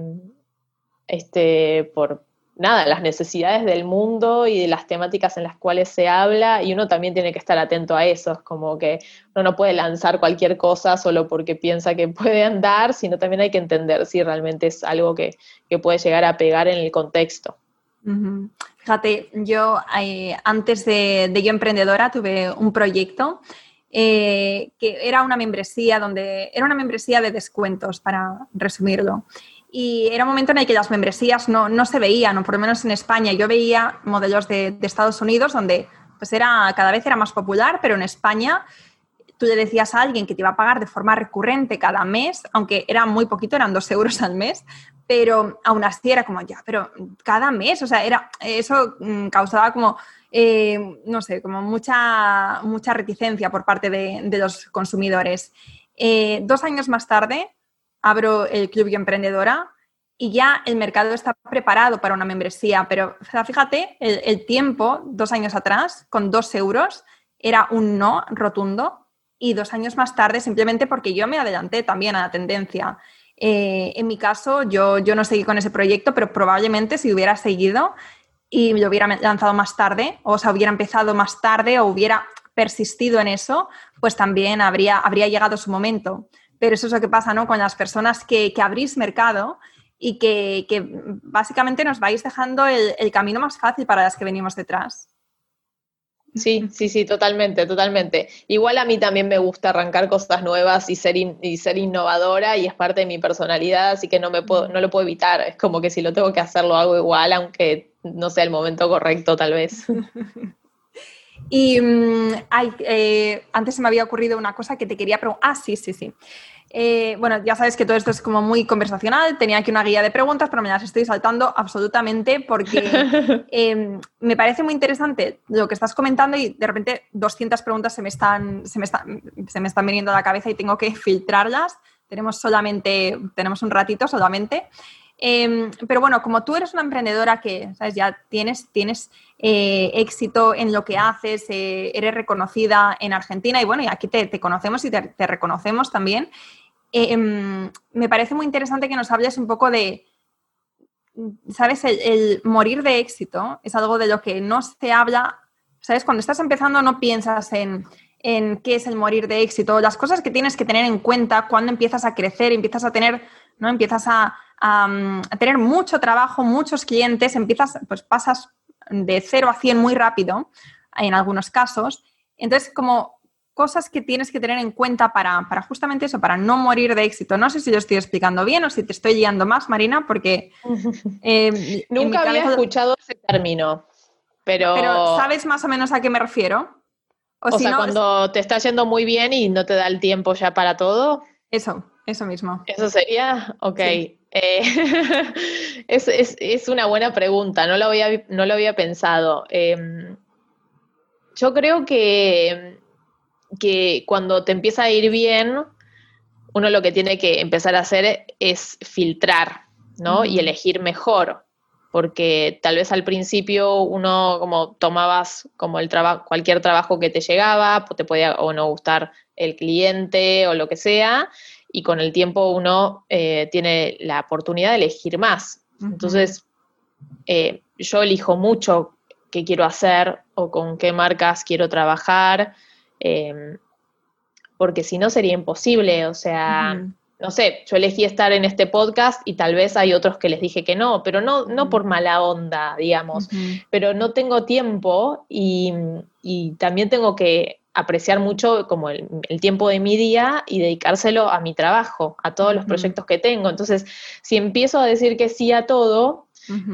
este, por, nada, las necesidades del mundo y de las temáticas en las cuales se habla, y uno también tiene que estar atento a eso, es como que uno no puede lanzar cualquier cosa solo porque piensa que puede andar, sino también hay que entender si realmente es algo que, puede llegar a pegar en el contexto. Fíjate, yo eh, antes de, Yo Emprendedora tuve un proyecto eh, que era una membresía donde era una membresía de descuentos, para resumirlo y era un momento en el que las membresías no, no se veían, o por lo menos en España. Yo veía modelos de, de, Estados Unidos donde pues era, cada vez era más popular, pero en España tú le decías a alguien que te iba a pagar de forma recurrente cada mes, aunque era muy poquito, eran dos euros al mes, pero aún así era como, ya, pero cada mes, o sea, era, eso mm, causaba como, eh, no sé, como mucha, mucha reticencia por parte de, de los consumidores. Eh, dos años más tarde, abro el Club y Emprendedora y ya el mercado está preparado para una membresía, pero fíjate, el, tiempo, dos años atrás, con dos euros, era un no rotundo y dos años más tarde simplemente porque yo me adelanté también a la tendencia. Eh, en mi caso, yo, yo no seguí con ese proyecto, pero probablemente si hubiera seguido y lo hubiera lanzado más tarde, o sea, hubiera empezado más tarde o hubiera persistido en eso, pues también habría, habría llegado su momento pero eso es lo que pasa ¿no? con las personas que, abrís mercado y que, básicamente nos vais dejando el, camino más fácil para las que venimos detrás. Sí, sí, sí, totalmente, totalmente. Igual a mí también me gusta arrancar cosas nuevas y ser, y ser innovadora y es parte de mi personalidad, así que no, me puedo, no lo puedo evitar. Es como que si lo tengo que hacer, lo hago igual, aunque no sea el momento correcto tal vez. y mm, eh, antes se me había ocurrido una cosa que te quería preguntar. Ah, sí, sí, sí. Eh, bueno, ya sabes que todo esto es como muy conversacional, tenía aquí una guía de preguntas, pero me las estoy saltando absolutamente porque em, me parece muy interesante lo que estás comentando y de repente 200 preguntas se me están, se me están, se me están viniendo a la cabeza y tengo que filtrarlas. Tenemos solamente, tenemos un ratito solamente. Em, pero bueno, como tú eres una emprendedora que, ¿sabes? Ya tienes, tienes eh, éxito en lo que haces, eh, eres reconocida en Argentina y bueno, y aquí te, conocemos y te, reconocemos también. Em, me parece muy interesante que nos hables un poco de, ¿sabes? El, morir de éxito es algo de lo que no se habla, ¿sabes? Cuando estás empezando no piensas en, qué es el morir de éxito, las cosas que tienes que tener en cuenta cuando empiezas a crecer, empiezas a tener, ¿no? Empiezas a, tener mucho trabajo, muchos clientes, empiezas, pues pasas de 0 a 100 muy rápido en algunos casos. Entonces, como cosas que tienes que tener en cuenta para, justamente eso, para no morir de éxito. No sé si lo estoy explicando bien o si te estoy guiando más, Marina, porque... Eh, Nunca había escuchado ese término, Pero, ¿sabes más o menos a qué me refiero? O, sea, cuando te está yendo muy bien y no te da el tiempo ya para todo. Eso, eso mismo. Eso sería, ok. Eh, es, una buena pregunta, no lo había, no lo había pensado. Em, yo creo que, que cuando te empieza a ir bien, uno lo que tiene que empezar a hacer es filtrar, ¿no? Y elegir mejor porque tal vez al principio uno como tomabas como el trabajo, cualquier trabajo que te llegaba, te podía o no gustar el cliente o lo que sea, y con el tiempo uno eh, tiene la oportunidad de elegir más. Entonces, eh, yo elijo mucho qué quiero hacer o con qué marcas quiero trabajar, em, porque si no sería imposible, o sea no sé, yo elegí estar en este podcast y tal vez hay otros que les dije que no, pero no, no por mala onda, digamos, pero no tengo tiempo y, también tengo que apreciar mucho como el, tiempo de mi día y dedicárselo a mi trabajo, a todos los proyectos que tengo. Entonces, si empiezo a decir que sí a todo,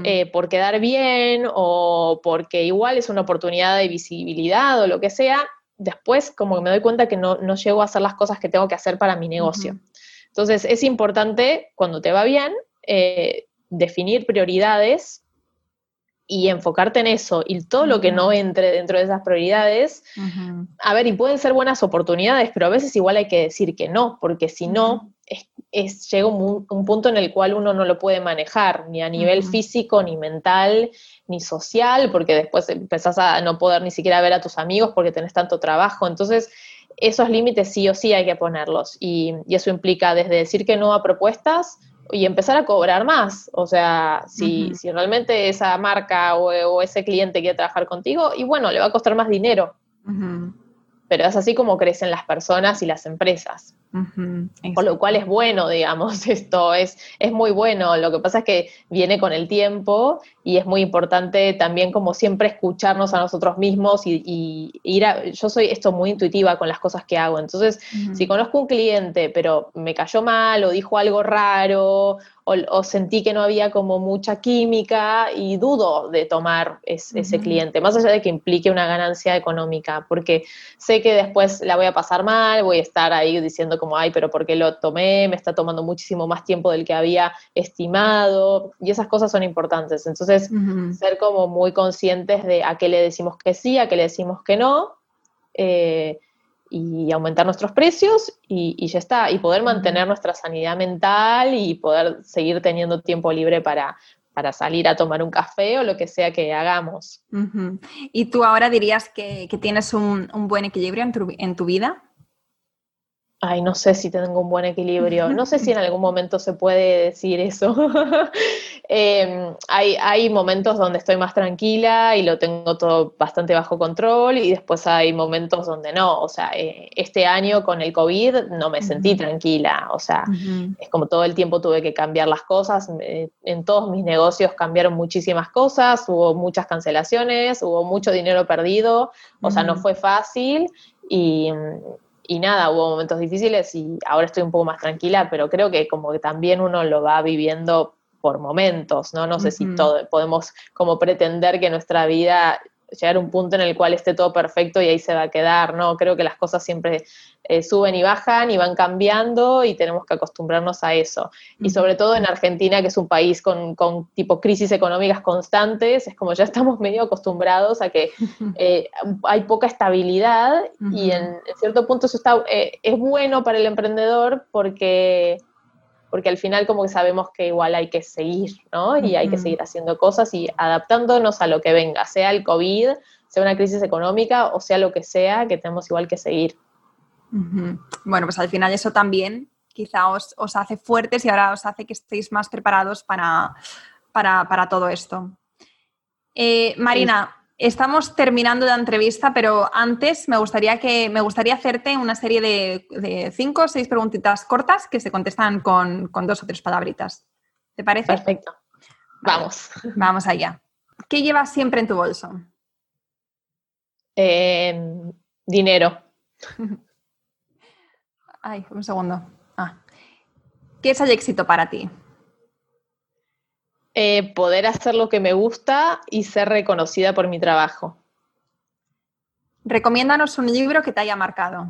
eh, por quedar bien o porque igual es una oportunidad de visibilidad o lo que sea, después como que me doy cuenta que no, no llego a hacer las cosas que tengo que hacer para mi negocio. Entonces, es importante, cuando te va bien, eh, definir prioridades y enfocarte en eso. Y todo lo que no entre dentro de esas prioridades, a ver, y pueden ser buenas oportunidades, pero a veces igual hay que decir que no, porque si no, es, llega un, punto en el cual uno no lo puede manejar, ni a nivel físico, ni mental, ni social, porque después empezás a no poder ni siquiera ver a tus amigos porque tenés tanto trabajo. Entonces, esos límites sí o sí hay que ponerlos. Y, eso implica desde decir que no a propuestas y empezar a cobrar más. O sea, si, si realmente esa marca o, ese cliente quiere trabajar contigo, y bueno, le va a costar más dinero. Pero es así como crecen las personas y las empresas. Por lo cual es bueno, digamos, esto es, es muy bueno. Lo que pasa es que viene con el tiempo y es muy importante también como siempre escucharnos a nosotros mismos y, ir a... Yo soy esto muy intuitiva con las cosas que hago. Entonces, si conozco un cliente, pero me cayó mal o dijo algo raro o, sentí que no había como mucha química y dudo de tomar ese cliente, más allá de que implique una ganancia económica, porque sé que después la voy a pasar mal, voy a estar ahí diciendo como, ay, pero ¿por qué lo tomé? Me está tomando muchísimo más tiempo del que había estimado y esas cosas son importantes. Entonces, ser como muy conscientes de a qué le decimos que sí, a qué le decimos que no. Eh, y aumentar nuestros precios y, ya está, y poder mantener nuestra sanidad mental y poder seguir teniendo tiempo libre para, para salir a tomar un café o lo que sea que hagamos. ¿Y tú ahora dirías que, tienes un, buen equilibrio en tu, en tu vida? Ay, no sé si tengo un buen equilibrio. No sé si en algún momento se puede decir eso. Em, hay, hay, momentos donde estoy más tranquila y lo tengo todo bastante bajo control y después hay momentos donde no. O sea, eh, este año con el COVID no me sentí tranquila. O sea, es como todo el tiempo tuve que cambiar las cosas. en todos mis negocios cambiaron muchísimas cosas, hubo muchas cancelaciones, hubo mucho dinero perdido. O sea, no fue fácil y y nada, hubo momentos difíciles y ahora estoy un poco más tranquila, pero creo que como que también uno lo va viviendo por momentos, ¿no? No sé si todo, podemos como pretender que nuestra vida llegar a un punto en el cual esté todo perfecto y ahí se va a quedar, ¿no? Creo que las cosas siempre eh, suben y bajan y van cambiando y tenemos que acostumbrarnos a eso. Y sobre todo en Argentina, que es un país con, tipo crisis económicas constantes, es como ya estamos medio acostumbrados a que eh, hay poca estabilidad y en, cierto punto eso está, eh, es bueno para el emprendedor porque porque al final como que sabemos que igual hay que seguir, ¿no? Y hay que seguir haciendo cosas y adaptándonos a lo que venga, sea el COVID, sea una crisis económica o sea lo que sea, que tenemos igual que seguir. Bueno, pues al final eso también quizá os, hace fuertes y ahora os hace que estéis más preparados para, para, todo esto. Eh, Marina, Estamos terminando la entrevista, pero antes me gustaría, que, me gustaría hacerte una serie de, cinco o seis preguntitas cortas que se contestan con, dos o tres palabritas. ¿Te parece? Perfecto. Vamos. Vamos allá. ¿Qué llevas siempre en tu bolso? Em, dinero. Ay, un segundo. Ah. ¿Qué es el éxito para ti? Eh, poder hacer lo que me gusta y ser reconocida por mi trabajo. Recomiéndanos un libro que te haya marcado.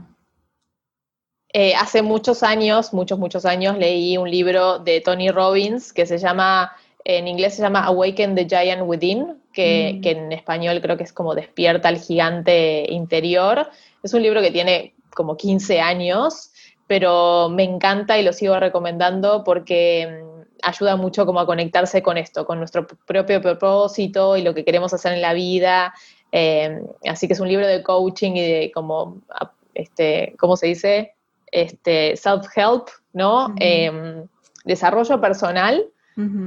Eh, hace muchos años, muchos, muchos años, leí un libro de Tony Robbins que se llama, en inglés se llama Awaken the Giant Within, que, mm. que en español creo que es como Despierta al gigante interior. Es un libro que tiene como 15 años, pero me encanta y lo sigo recomendando porque mm, ayuda mucho como a conectarse con esto, con nuestro propio propósito y lo que queremos hacer en la vida. Eh, así que es un libro de coaching y de como, este, ¿cómo se dice? Este, self-help, ¿no? Em, desarrollo personal,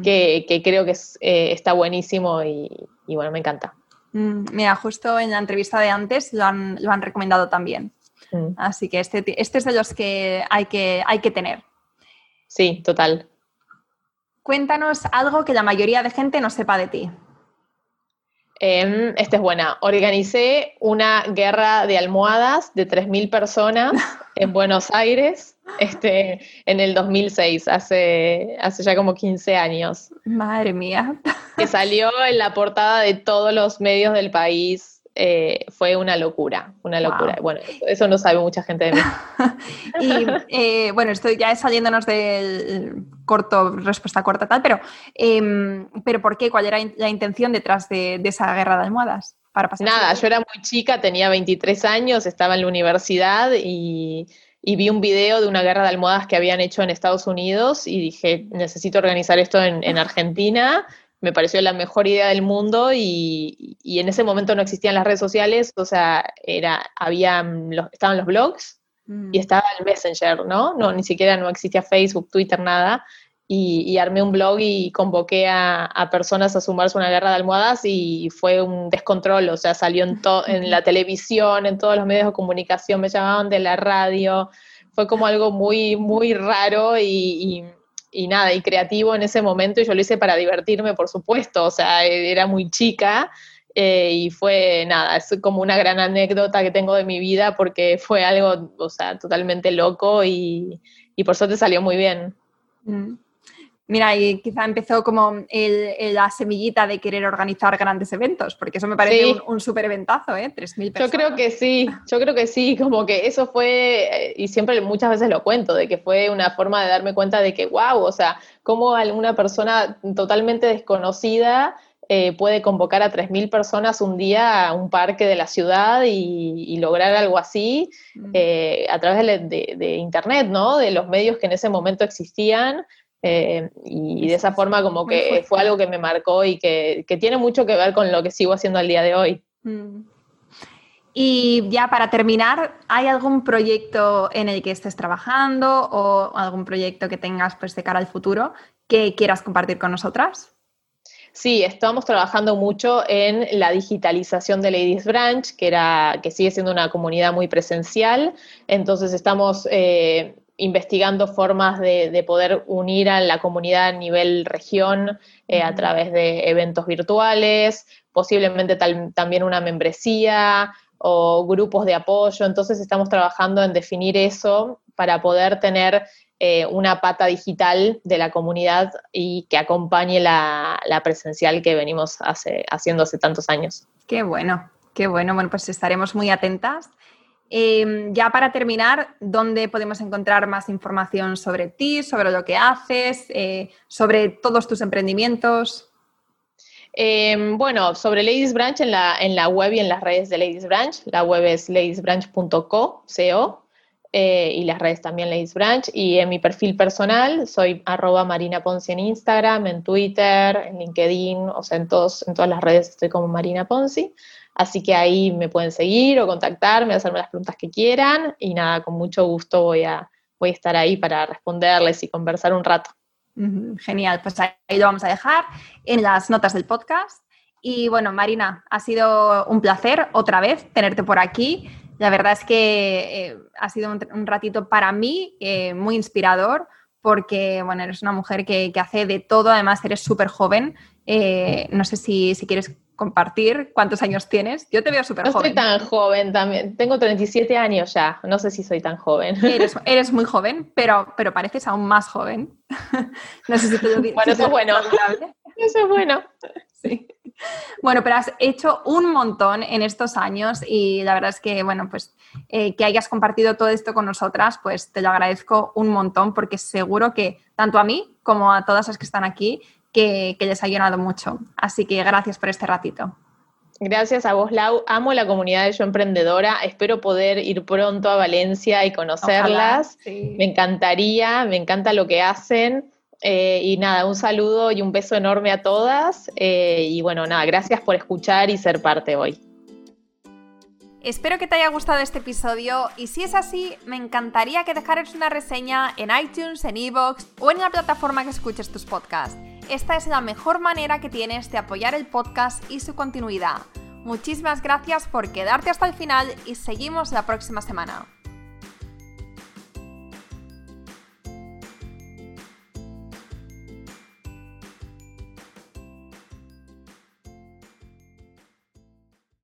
que, creo que eh, está buenísimo y, bueno, me encanta. Mm, mira, justo en la entrevista de antes lo han, lo han recomendado también. Mm. Así que este, este, es de los que hay, que hay que tener. Sí, total. Cuéntanos algo que la mayoría de gente no sepa de ti. Em, esta es buena. Organicé una guerra de almohadas de 3.000 personas en Buenos Aires este, en el 2006, hace, hace ya como 15 años. Madre mía. Que salió en la portada de todos los medios del país eh, fue una locura, una locura. Bueno, eso, no sabe mucha gente de mí. y eh, bueno, estoy ya saliéndonos del corto, respuesta corta tal, pero, em, pero ¿por qué? ¿Cuál era la intención detrás de, esa guerra de almohadas? Para pasar Nada, yo era muy chica, tenía 23 años, estaba en la universidad y, vi un video de una guerra de almohadas que habían hecho en Estados Unidos y dije, necesito organizar esto en, en Argentina me pareció la mejor idea del mundo y, en ese momento no existían las redes sociales, o sea, era, había, los, estaban los blogs y mm. estaba el Messenger, ¿no? ¿no? Ni siquiera no existía Facebook, Twitter, nada. Y, armé un blog y convoqué a, personas a sumarse a una guerra de almohadas y fue un descontrol, o sea, salió en, en la televisión, en todos los medios de comunicación, me llamaban de la radio, fue como algo muy, muy raro y y nada, y creativo en ese momento, y yo lo hice para divertirme, por supuesto, o sea, era muy chica, eh, y fue nada, es como una gran anécdota que tengo de mi vida porque fue algo, o sea, totalmente loco y, y por suerte salió muy bien. Mm. Mira, y quizá empezó como la semillita de querer organizar grandes eventos, porque eso me parece un, súper eventazo, ¿eh? 3.000 personas. Yo creo que sí, yo creo que sí, como que eso fue, y siempre muchas veces lo cuento, de que fue una forma de darme cuenta de que, wow, o sea, cómo alguna persona totalmente desconocida eh, puede convocar a 3.000 personas un día a un parque de la ciudad y, lograr algo así mm. eh, a través de, de, Internet, ¿no? De los medios que en ese momento existían. Eh, y de esa forma como que fue algo que me marcó y que, tiene mucho que ver con lo que sigo haciendo al día de hoy. Mm. Y ya para terminar, ¿hay algún proyecto en el que estés trabajando o algún proyecto que tengas pues, de cara al futuro que quieras compartir con nosotras? Sí, estamos trabajando mucho en la digitalización de Ladies Branch, que, era, que sigue siendo una comunidad muy presencial. Entonces estamos eh, investigando formas de, poder unir a la comunidad a nivel región eh, a través de eventos virtuales, posiblemente también una membresía o grupos de apoyo. Entonces estamos trabajando en definir eso para poder tener eh, una pata digital de la comunidad y que acompañe la, presencial que venimos haciendo hace tantos años. Qué bueno, qué bueno. Bueno, pues estaremos muy atentas. Em, ya para terminar, ¿dónde podemos encontrar más información sobre ti, sobre lo que haces, eh, sobre todos tus emprendimientos? Em, bueno, sobre Ladies Branch en la, en la web y en las redes de Ladies Branch. La web es ladiesbranch.co, eh, y las redes también Ladies Branch. Y en mi perfil personal soy arroba Marina Ponzi en Instagram, en Twitter, en LinkedIn, o sea, en, todos, en todas las redes estoy como Marina Ponzi. Así que ahí me pueden seguir o contactarme, hacerme las preguntas que quieran y nada, con mucho gusto voy a, voy a estar ahí para responderles y conversar un rato. Genial, pues ahí lo vamos a dejar en las notas del podcast. Y bueno, Marina, ha sido un placer otra vez tenerte por aquí. La verdad es que eh, ha sido un, ratito para mí eh, muy inspirador porque, bueno, eres una mujer que, hace de todo, además eres súper joven. Eh, no sé si, si quieres compartir cuántos años tienes. Yo te veo súper joven. No soy tan joven también. Tengo 37 años ya. No sé si soy tan joven. Eres, eres muy joven, pero, pero pareces aún más joven. no sé si te lo Bueno, eso es bueno. Eso es bueno. Sí. Bueno, pero has hecho un montón en estos años y la verdad es que, bueno, pues eh, que hayas compartido todo esto con nosotras, pues te lo agradezco un montón porque seguro que tanto a mí como a todas las que están aquí, que, que les ha llenado mucho. Así que gracias por este ratito. Gracias a vos, Lau. Amo la comunidad de Yo Emprendedora. Espero poder ir pronto a Valencia y conocerlas. Me encantaría, me encanta lo que hacen. Eh, y nada, un saludo y un beso enorme a todas. Eh, y bueno, nada, gracias por escuchar y ser parte hoy. Espero que te haya gustado este episodio y si es así, me encantaría que dejaras una reseña en iTunes, en Evox o en la plataforma que escuches tus podcasts. Esta es la mejor manera que tienes de apoyar el podcast y su continuidad. Muchísimas gracias por quedarte hasta el final y seguimos la próxima semana.